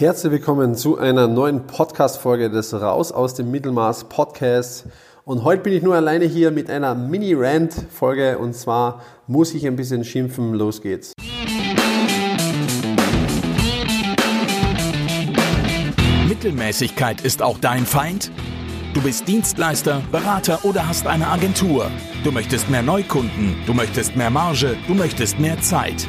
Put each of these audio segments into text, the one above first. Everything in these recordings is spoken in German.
Herzlich willkommen zu einer neuen Podcast-Folge des Raus aus dem Mittelmaß Podcasts. Und heute bin ich nur alleine hier mit einer Mini-Rant-Folge und zwar muss ich ein bisschen schimpfen. Los geht's. Mittelmäßigkeit ist auch dein Feind? Du bist Dienstleister, Berater oder hast eine Agentur. Du möchtest mehr Neukunden, du möchtest mehr Marge, du möchtest mehr Zeit.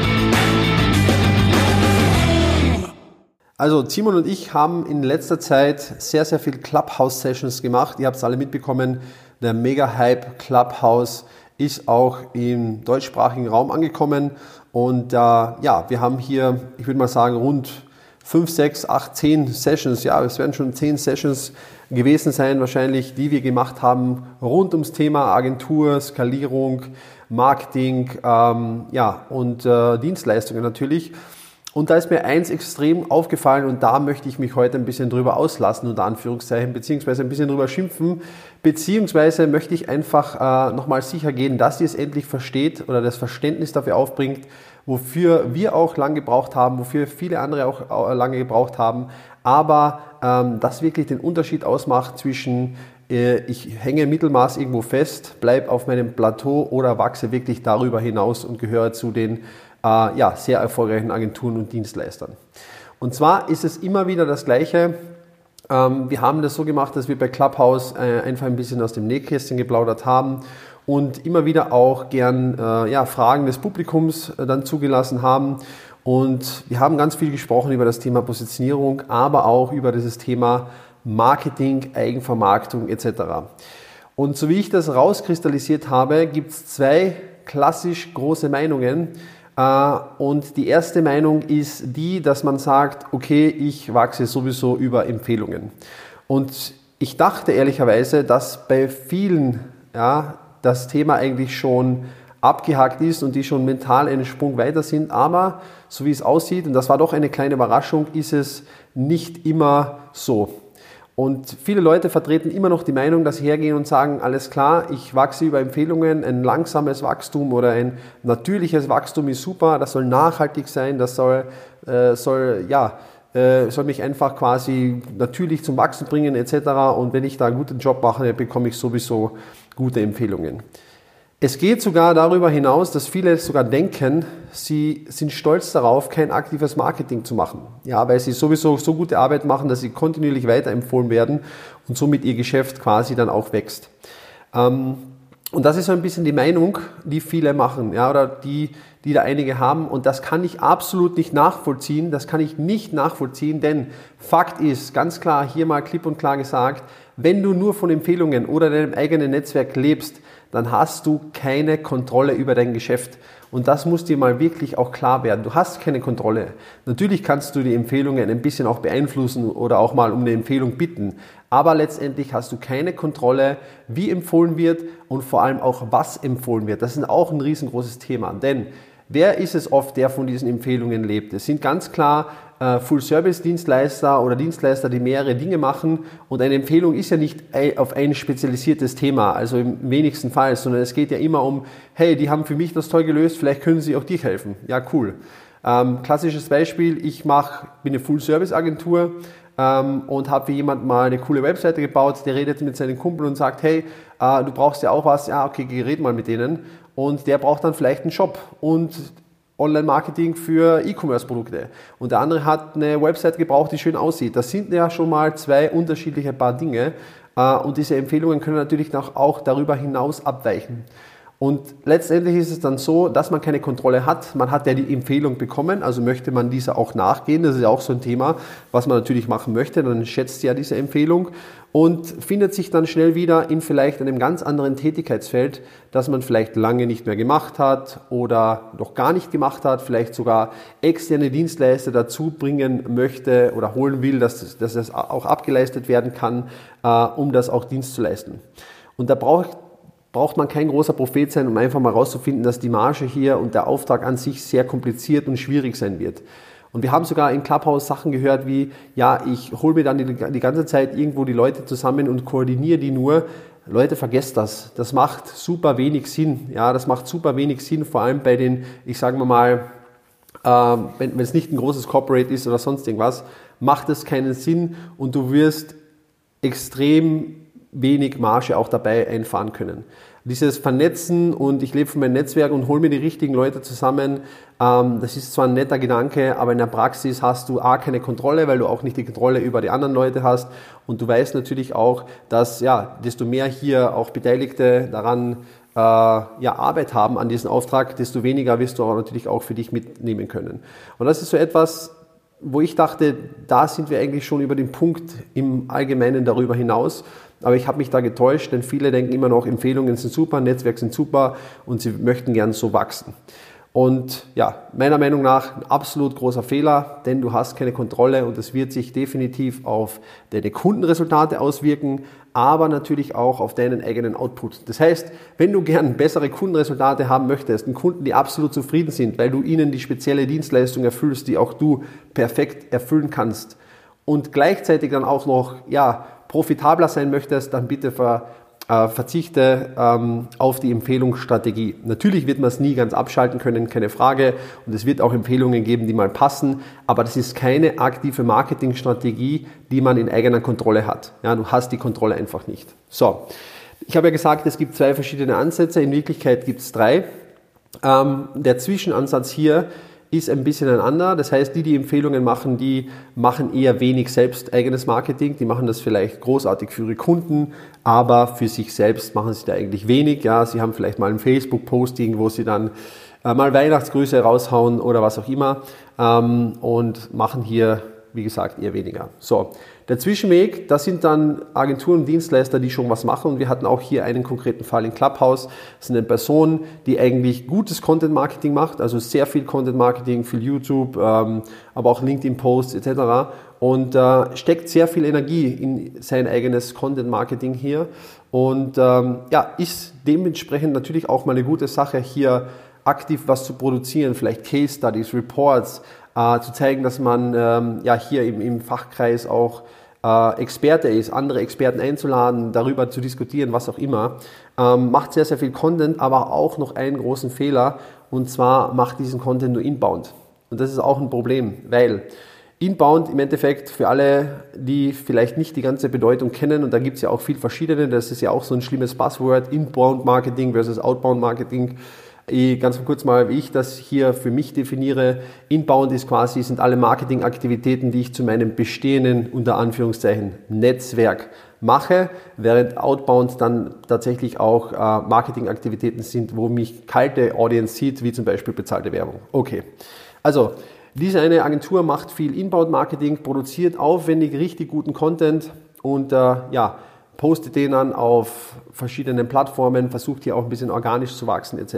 Also Timon und ich haben in letzter Zeit sehr, sehr viel Clubhouse-Sessions gemacht. Ihr habt es alle mitbekommen, der Mega-Hype Clubhouse ist auch im deutschsprachigen Raum angekommen. Und äh, ja, wir haben hier, ich würde mal sagen, rund 5, 6, 8, 10 Sessions, ja, es werden schon 10 Sessions gewesen sein, wahrscheinlich, die wir gemacht haben, rund ums Thema Agentur, Skalierung, Marketing ähm, ja, und äh, Dienstleistungen natürlich. Und da ist mir eins extrem aufgefallen und da möchte ich mich heute ein bisschen drüber auslassen, unter Anführungszeichen, beziehungsweise ein bisschen drüber schimpfen, beziehungsweise möchte ich einfach äh, nochmal sicher gehen, dass ihr es endlich versteht oder das Verständnis dafür aufbringt, wofür wir auch lange gebraucht haben, wofür viele andere auch lange gebraucht haben, aber ähm, das wirklich den Unterschied ausmacht zwischen äh, ich hänge Mittelmaß irgendwo fest, bleibe auf meinem Plateau oder wachse wirklich darüber hinaus und gehöre zu den äh, ja, sehr erfolgreichen Agenturen und Dienstleistern. Und zwar ist es immer wieder das Gleiche. Ähm, wir haben das so gemacht, dass wir bei Clubhouse äh, einfach ein bisschen aus dem Nähkästchen geplaudert haben und immer wieder auch gern äh, ja, Fragen des Publikums äh, dann zugelassen haben. Und wir haben ganz viel gesprochen über das Thema Positionierung, aber auch über dieses Thema Marketing, Eigenvermarktung etc. Und so wie ich das rauskristallisiert habe, gibt es zwei klassisch große Meinungen, und die erste Meinung ist die, dass man sagt, okay, ich wachse sowieso über Empfehlungen. Und ich dachte ehrlicherweise, dass bei vielen ja, das Thema eigentlich schon abgehakt ist und die schon mental einen Sprung weiter sind. Aber so wie es aussieht, und das war doch eine kleine Überraschung, ist es nicht immer so. Und viele Leute vertreten immer noch die Meinung, dass sie hergehen und sagen, alles klar, ich wachse über Empfehlungen, ein langsames Wachstum oder ein natürliches Wachstum ist super, das soll nachhaltig sein, das soll, äh, soll, ja, äh, soll mich einfach quasi natürlich zum Wachsen bringen etc. Und wenn ich da einen guten Job mache, bekomme ich sowieso gute Empfehlungen. Es geht sogar darüber hinaus, dass viele sogar denken, sie sind stolz darauf, kein aktives Marketing zu machen. Ja, weil sie sowieso so gute Arbeit machen, dass sie kontinuierlich weiterempfohlen werden und somit ihr Geschäft quasi dann auch wächst. Ähm, und das ist so ein bisschen die Meinung, die viele machen, ja, oder die, die da einige haben. Und das kann ich absolut nicht nachvollziehen. Das kann ich nicht nachvollziehen, denn Fakt ist, ganz klar, hier mal klipp und klar gesagt, wenn du nur von Empfehlungen oder deinem eigenen Netzwerk lebst, dann hast du keine Kontrolle über dein Geschäft. Und das muss dir mal wirklich auch klar werden. Du hast keine Kontrolle. Natürlich kannst du die Empfehlungen ein bisschen auch beeinflussen oder auch mal um eine Empfehlung bitten. Aber letztendlich hast du keine Kontrolle, wie empfohlen wird und vor allem auch was empfohlen wird. Das ist auch ein riesengroßes Thema. Denn wer ist es oft, der von diesen Empfehlungen lebt? Es sind ganz klar äh, Full-Service-Dienstleister oder Dienstleister, die mehrere Dinge machen. Und eine Empfehlung ist ja nicht auf ein spezialisiertes Thema, also im wenigsten Fall, sondern es geht ja immer um, hey, die haben für mich das toll gelöst, vielleicht können sie auch dir helfen. Ja, cool. Ähm, klassisches Beispiel, ich mach, bin eine Full-Service-Agentur ähm, und habe für jemanden mal eine coole Webseite gebaut, der redet mit seinen Kumpel und sagt, hey, äh, du brauchst ja auch was, ja, okay, red mal mit denen. Und der braucht dann vielleicht einen Shop und Online-Marketing für E-Commerce-Produkte. Und der andere hat eine Website gebraucht, die schön aussieht. Das sind ja schon mal zwei unterschiedliche Paar Dinge. Äh, und diese Empfehlungen können natürlich auch darüber hinaus abweichen. Und letztendlich ist es dann so, dass man keine Kontrolle hat. Man hat ja die Empfehlung bekommen, also möchte man dieser auch nachgehen. Das ist ja auch so ein Thema, was man natürlich machen möchte. Dann schätzt ja diese Empfehlung und findet sich dann schnell wieder in vielleicht einem ganz anderen Tätigkeitsfeld, das man vielleicht lange nicht mehr gemacht hat oder noch gar nicht gemacht hat, vielleicht sogar externe Dienstleister dazu bringen möchte oder holen will, dass, dass das auch abgeleistet werden kann, äh, um das auch Dienst zu leisten. Und da braucht braucht man kein großer Prophet sein, um einfach mal herauszufinden, dass die Marge hier und der Auftrag an sich sehr kompliziert und schwierig sein wird. Und wir haben sogar in Clubhouse Sachen gehört wie, ja, ich hole mir dann die, die, ganze Zeit irgendwo die Leute zusammen und koordiniere die nur. Leute, vergesst das. Das macht super wenig Sinn. Ja, das macht super wenig Sinn, vor allem bei den, ich sage mal, äh, wenn, wenn es nicht ein großes Corporate ist oder sonst irgendwas, macht es keinen Sinn und du wirst extrem wenig Marge auch dabei einfahren können. Dieses Vernetzen und ich lebe von meinem Netzwerk und hole mir die richtigen Leute zusammen, ähm, das ist zwar ein netter Gedanke, aber in der Praxis hast du A, keine Kontrolle, weil du auch nicht die Kontrolle über die anderen Leute hast und du weißt natürlich auch, dass ja, desto mehr hier auch Beteiligte daran äh, ja, Arbeit haben an diesem Auftrag, desto weniger wirst du auch natürlich auch für dich mitnehmen können. Und das ist so etwas, wo ich dachte, da sind wir eigentlich schon über den Punkt im Allgemeinen darüber hinaus. Aber ich habe mich da getäuscht, denn viele denken immer noch, Empfehlungen sind super, Netzwerk sind super und sie möchten gern so wachsen. Und ja, meiner Meinung nach ein absolut großer Fehler, denn du hast keine Kontrolle und es wird sich definitiv auf deine Kundenresultate auswirken, aber natürlich auch auf deinen eigenen Output. Das heißt, wenn du gern bessere Kundenresultate haben möchtest, einen Kunden, die absolut zufrieden sind, weil du ihnen die spezielle Dienstleistung erfüllst, die auch du perfekt erfüllen kannst und gleichzeitig dann auch noch ja, profitabler sein möchtest, dann bitte ver, äh, verzichte ähm, auf die Empfehlungsstrategie. Natürlich wird man es nie ganz abschalten können, keine Frage. Und es wird auch Empfehlungen geben, die mal passen. Aber das ist keine aktive Marketingstrategie, die man in eigener Kontrolle hat. Ja, du hast die Kontrolle einfach nicht. So. Ich habe ja gesagt, es gibt zwei verschiedene Ansätze. In Wirklichkeit gibt es drei. Ähm, der Zwischenansatz hier ist ein bisschen ein anderer. Das heißt, die, die Empfehlungen machen, die machen eher wenig selbst eigenes Marketing. Die machen das vielleicht großartig für ihre Kunden, aber für sich selbst machen sie da eigentlich wenig. Ja, sie haben vielleicht mal ein Facebook-Posting, wo sie dann äh, mal Weihnachtsgrüße raushauen oder was auch immer ähm, und machen hier, wie gesagt, eher weniger. So. Der Zwischenweg, das sind dann Agenturen und Dienstleister, die schon was machen. Und wir hatten auch hier einen konkreten Fall in Clubhouse. Das sind eine Person, die eigentlich gutes Content Marketing macht, also sehr viel Content Marketing, viel YouTube, ähm, aber auch LinkedIn Posts etc. Und äh, steckt sehr viel Energie in sein eigenes Content Marketing hier. Und ähm, ja, ist dementsprechend natürlich auch mal eine gute Sache, hier aktiv was zu produzieren, vielleicht Case Studies, Reports, äh, zu zeigen, dass man ähm, ja hier im, im Fachkreis auch äh, Experte ist, andere Experten einzuladen, darüber zu diskutieren, was auch immer. Ähm, macht sehr, sehr viel Content, aber auch noch einen großen Fehler und zwar macht diesen Content nur inbound. Und das ist auch ein Problem, weil Inbound im Endeffekt für alle, die vielleicht nicht die ganze Bedeutung kennen, und da gibt es ja auch viel verschiedene, das ist ja auch so ein schlimmes Passwort, Inbound Marketing versus Outbound Marketing. Ganz kurz mal, wie ich das hier für mich definiere. Inbound ist quasi, sind alle Marketingaktivitäten, die ich zu meinem bestehenden, unter Anführungszeichen, Netzwerk mache, während Outbound dann tatsächlich auch äh, Marketingaktivitäten sind, wo mich kalte Audience sieht, wie zum Beispiel bezahlte Werbung. Okay. Also, diese eine Agentur macht viel Inbound-Marketing, produziert aufwendig richtig guten Content und äh, ja, postet den dann auf verschiedenen Plattformen, versucht hier auch ein bisschen organisch zu wachsen etc.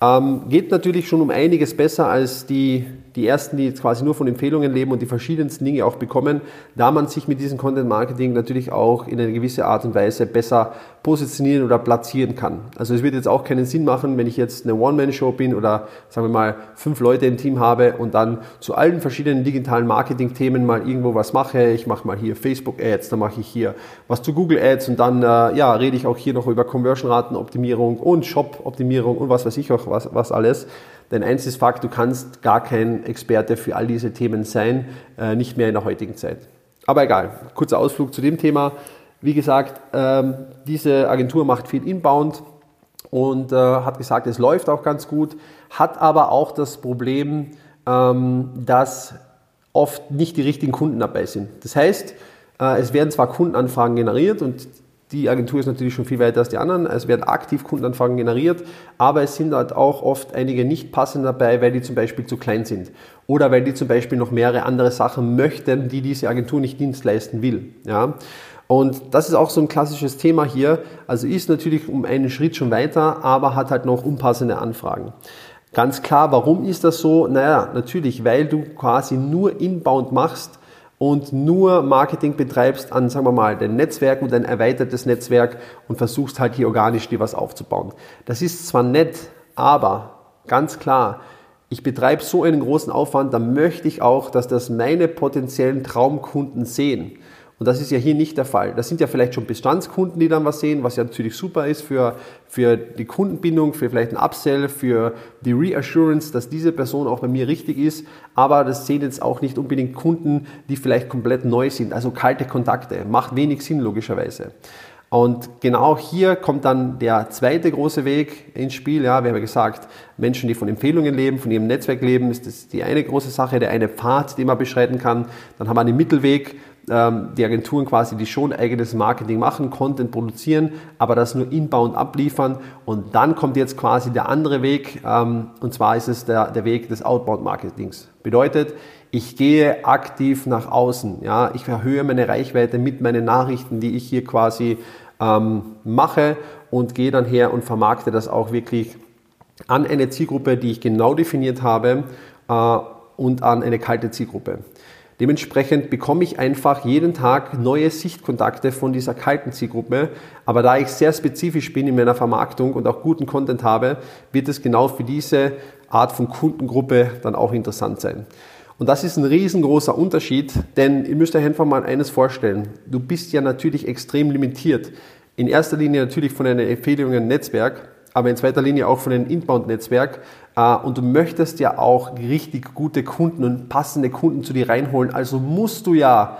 Ähm, geht natürlich schon um einiges besser als die, die ersten, die jetzt quasi nur von Empfehlungen leben und die verschiedensten Dinge auch bekommen, da man sich mit diesem Content Marketing natürlich auch in eine gewisse Art und Weise besser positionieren oder platzieren kann. Also es wird jetzt auch keinen Sinn machen, wenn ich jetzt eine One-Man-Show bin oder sagen wir mal fünf Leute im Team habe und dann zu allen verschiedenen digitalen Marketing-Themen mal irgendwo was mache. Ich mache mal hier Facebook-Ads, dann mache ich hier was zu Google-Ads und dann äh, ja, rede ich auch hier noch über Conversion-Raten-Optimierung und Shop-Optimierung und was weiß ich auch was, was alles. Denn eins ist Fakt, du kannst gar kein Experte für all diese Themen sein, äh, nicht mehr in der heutigen Zeit. Aber egal, kurzer Ausflug zu dem Thema. Wie gesagt, ähm, diese Agentur macht viel Inbound und äh, hat gesagt, es läuft auch ganz gut, hat aber auch das Problem, ähm, dass oft nicht die richtigen Kunden dabei sind. Das heißt, äh, es werden zwar Kundenanfragen generiert und die Agentur ist natürlich schon viel weiter als die anderen. Es werden aktiv Kundenanfragen generiert, aber es sind halt auch oft einige nicht passend dabei, weil die zum Beispiel zu klein sind oder weil die zum Beispiel noch mehrere andere Sachen möchten, die diese Agentur nicht Dienst leisten will. Ja? Und das ist auch so ein klassisches Thema hier. Also ist natürlich um einen Schritt schon weiter, aber hat halt noch unpassende Anfragen. Ganz klar, warum ist das so? Naja, natürlich, weil du quasi nur Inbound machst und nur Marketing betreibst an, sagen wir mal, dein Netzwerk und ein erweitertes Netzwerk und versuchst halt hier organisch dir was aufzubauen. Das ist zwar nett, aber ganz klar, ich betreibe so einen großen Aufwand, da möchte ich auch, dass das meine potenziellen Traumkunden sehen. Und das ist ja hier nicht der Fall. Das sind ja vielleicht schon Bestandskunden, die dann was sehen, was ja natürlich super ist für, für die Kundenbindung, für vielleicht ein Upsell, für die Reassurance, dass diese Person auch bei mir richtig ist. Aber das sehen jetzt auch nicht unbedingt Kunden, die vielleicht komplett neu sind. Also kalte Kontakte. Macht wenig Sinn logischerweise. Und genau hier kommt dann der zweite große Weg ins Spiel. Ja, wir haben ja gesagt, Menschen, die von Empfehlungen leben, von ihrem Netzwerk leben, ist das die eine große Sache, der eine Pfad, den man beschreiten kann. Dann haben wir einen Mittelweg, ähm, die Agenturen quasi, die schon eigenes Marketing machen, Content produzieren, aber das nur inbound abliefern. Und dann kommt jetzt quasi der andere Weg, ähm, und zwar ist es der, der Weg des Outbound Marketings. Bedeutet, ich gehe aktiv nach außen. Ja, ich erhöhe meine Reichweite mit meinen Nachrichten, die ich hier quasi ähm, mache und gehe dann her und vermarkte das auch wirklich an eine Zielgruppe, die ich genau definiert habe äh, und an eine kalte Zielgruppe. Dementsprechend bekomme ich einfach jeden Tag neue Sichtkontakte von dieser kalten Zielgruppe. Aber da ich sehr spezifisch bin in meiner Vermarktung und auch guten Content habe, wird es genau für diese Art von Kundengruppe dann auch interessant sein. Und das ist ein riesengroßer Unterschied, denn ihr müsst euch einfach mal eines vorstellen. Du bist ja natürlich extrem limitiert. In erster Linie natürlich von einem Empfehlungen-Netzwerk, aber in zweiter Linie auch von einem Inbound-Netzwerk. Äh, und du möchtest ja auch richtig gute Kunden und passende Kunden zu dir reinholen. Also musst du ja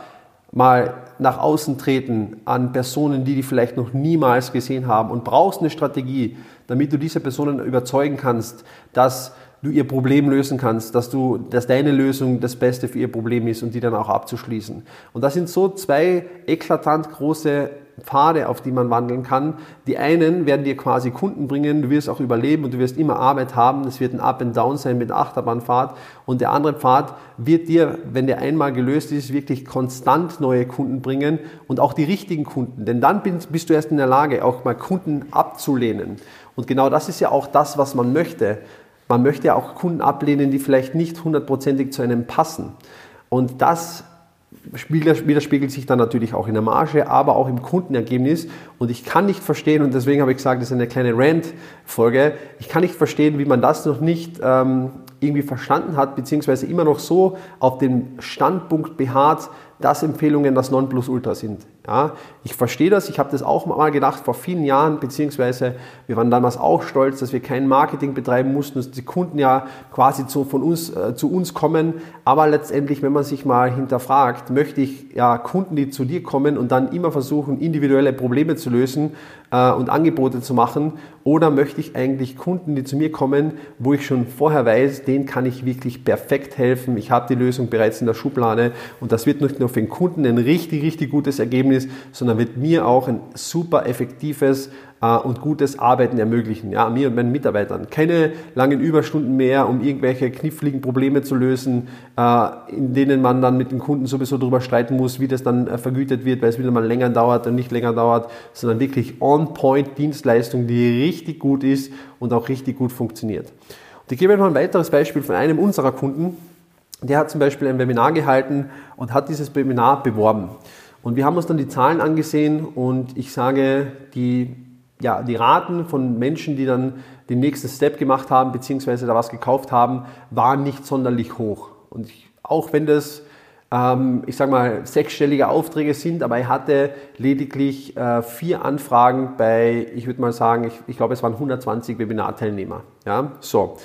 mal nach außen treten an Personen, die die vielleicht noch niemals gesehen haben und brauchst eine Strategie, damit du diese Personen überzeugen kannst, dass du ihr Problem lösen kannst, dass du, dass deine Lösung das Beste für ihr Problem ist und die dann auch abzuschließen. Und das sind so zwei eklatant große Pfade, auf die man wandeln kann. Die einen werden dir quasi Kunden bringen, du wirst auch überleben und du wirst immer Arbeit haben. Es wird ein Up and Down sein mit Achterbahnfahrt. Und der andere Pfad wird dir, wenn der einmal gelöst ist, wirklich konstant neue Kunden bringen und auch die richtigen Kunden. Denn dann bist du erst in der Lage, auch mal Kunden abzulehnen. Und genau das ist ja auch das, was man möchte. Man möchte ja auch Kunden ablehnen, die vielleicht nicht hundertprozentig zu einem passen. Und das widerspiegelt sich dann natürlich auch in der Marge, aber auch im Kundenergebnis. Und ich kann nicht verstehen, und deswegen habe ich gesagt, das ist eine kleine Rant-Folge, ich kann nicht verstehen, wie man das noch nicht ähm, irgendwie verstanden hat, beziehungsweise immer noch so auf dem Standpunkt beharrt, dass Empfehlungen das Nonplusultra sind. Ja, ich verstehe das, ich habe das auch mal gedacht vor vielen Jahren, beziehungsweise wir waren damals auch stolz, dass wir kein Marketing betreiben mussten, dass die Kunden ja quasi zu, von uns, äh, zu uns kommen. Aber letztendlich, wenn man sich mal hinterfragt, möchte ich ja Kunden, die zu dir kommen und dann immer versuchen, individuelle Probleme zu lösen äh, und Angebote zu machen, oder möchte ich eigentlich Kunden, die zu mir kommen, wo ich schon vorher weiß, denen kann ich wirklich perfekt helfen, ich habe die Lösung bereits in der Schublade und das wird nicht nur für den Kunden ein richtig, richtig gutes Ergebnis, ist, sondern wird mir auch ein super effektives äh, und gutes Arbeiten ermöglichen, ja, mir und meinen Mitarbeitern. Keine langen Überstunden mehr, um irgendwelche kniffligen Probleme zu lösen, äh, in denen man dann mit dem Kunden sowieso darüber streiten muss, wie das dann äh, vergütet wird, weil es wieder mal länger dauert und nicht länger dauert, sondern wirklich On-Point-Dienstleistung, die richtig gut ist und auch richtig gut funktioniert. Und ich gebe euch noch ein weiteres Beispiel von einem unserer Kunden. Der hat zum Beispiel ein Webinar gehalten und hat dieses Webinar beworben. Und wir haben uns dann die Zahlen angesehen und ich sage, die, ja, die Raten von Menschen, die dann den nächsten Step gemacht haben, beziehungsweise da was gekauft haben, waren nicht sonderlich hoch. Und ich, auch wenn das, ähm, ich sage mal, sechsstellige Aufträge sind, aber er hatte lediglich äh, vier Anfragen bei, ich würde mal sagen, ich, ich glaube, es waren 120 Webinarteilnehmer. Ja, so.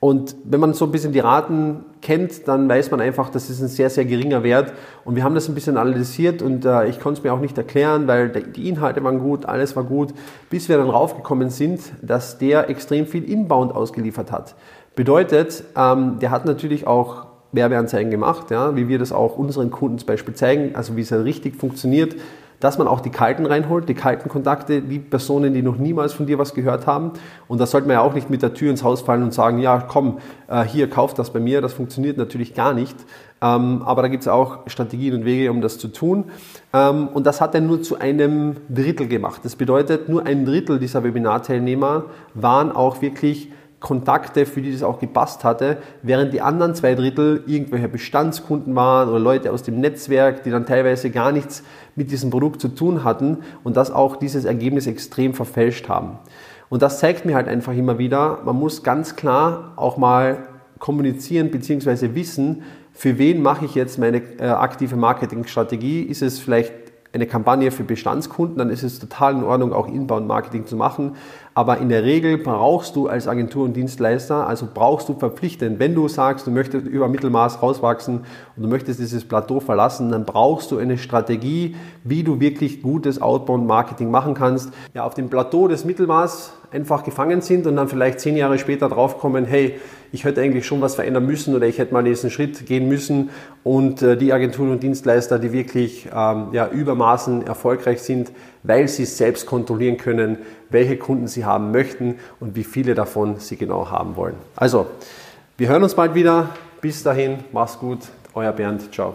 Und wenn man so ein bisschen die Raten kennt, dann weiß man einfach, das ist ein sehr, sehr geringer Wert. Und wir haben das ein bisschen analysiert und äh, ich konnte es mir auch nicht erklären, weil die Inhalte waren gut, alles war gut, bis wir dann raufgekommen sind, dass der extrem viel Inbound ausgeliefert hat. Bedeutet, ähm, der hat natürlich auch Werbeanzeigen gemacht, ja, wie wir das auch unseren Kunden zum Beispiel zeigen, also wie es richtig funktioniert. Dass man auch die kalten reinholt, die kalten Kontakte, die Personen, die noch niemals von dir was gehört haben. Und da sollte man ja auch nicht mit der Tür ins Haus fallen und sagen, ja, komm, äh, hier, kauf das bei mir. Das funktioniert natürlich gar nicht. Ähm, aber da gibt es auch Strategien und Wege, um das zu tun. Ähm, und das hat er nur zu einem Drittel gemacht. Das bedeutet, nur ein Drittel dieser Webinarteilnehmer waren auch wirklich Kontakte, für die das auch gepasst hatte, während die anderen zwei Drittel irgendwelche Bestandskunden waren oder Leute aus dem Netzwerk, die dann teilweise gar nichts mit diesem Produkt zu tun hatten und das auch dieses Ergebnis extrem verfälscht haben. Und das zeigt mir halt einfach immer wieder, man muss ganz klar auch mal kommunizieren bzw. wissen, für wen mache ich jetzt meine äh, aktive Marketingstrategie? Ist es vielleicht eine Kampagne für Bestandskunden, dann ist es total in Ordnung, auch Inbound-Marketing zu machen. Aber in der Regel brauchst du als Agentur und Dienstleister, also brauchst du verpflichtend, wenn du sagst, du möchtest über Mittelmaß rauswachsen und du möchtest dieses Plateau verlassen, dann brauchst du eine Strategie, wie du wirklich gutes Outbound-Marketing machen kannst. Ja, auf dem Plateau des Mittelmaß einfach gefangen sind und dann vielleicht zehn Jahre später draufkommen, hey, ich hätte eigentlich schon was verändern müssen oder ich hätte mal diesen Schritt gehen müssen und äh, die Agenturen und Dienstleister, die wirklich ähm, ja, übermaßen erfolgreich sind, weil sie selbst kontrollieren können, welche Kunden sie haben möchten und wie viele davon sie genau haben wollen. Also, wir hören uns bald wieder. Bis dahin, mach's gut, euer Bernd, ciao.